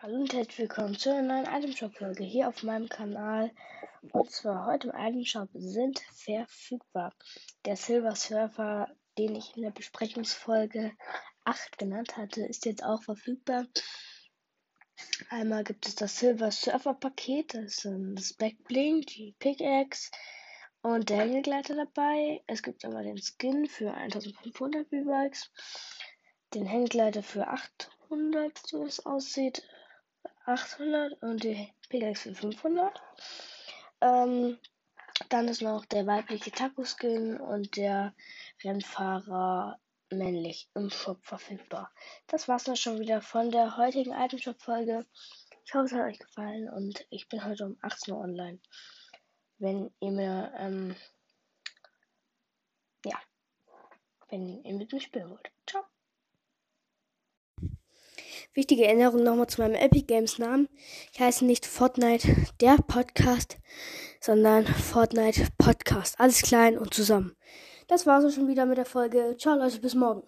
Hallo und herzlich willkommen zu einer neuen Itemshop-Folge hier auf meinem Kanal. Und zwar heute im Itemshop sind verfügbar der Silver Surfer, den ich in der Besprechungsfolge 8 genannt hatte, ist jetzt auch verfügbar. Einmal gibt es das Silver Surfer Paket, das ist das Backbling, die Pickaxe und der Hängegleiter dabei. Es gibt einmal den Skin für 1500 V-Bucks, den Hängegleiter für 800, so es aussieht, 800 und die Pickaxe für 500. Ähm, dann ist noch der weibliche Taco-Skin und der Rennfahrer männlich im Shop verfügbar. Das war's dann schon wieder von der heutigen Itemshop-Folge. Ich hoffe, es hat euch gefallen und ich bin heute um 18 Uhr online. Wenn ihr mir, ähm, ja, wenn ihr mit mir spielen wollt. Ciao. Wichtige Erinnerung nochmal zu meinem Epic Games Namen. Ich heiße nicht Fortnite der Podcast, sondern Fortnite Podcast. Alles klein und zusammen. Das war's auch schon wieder mit der Folge. Ciao Leute, bis morgen.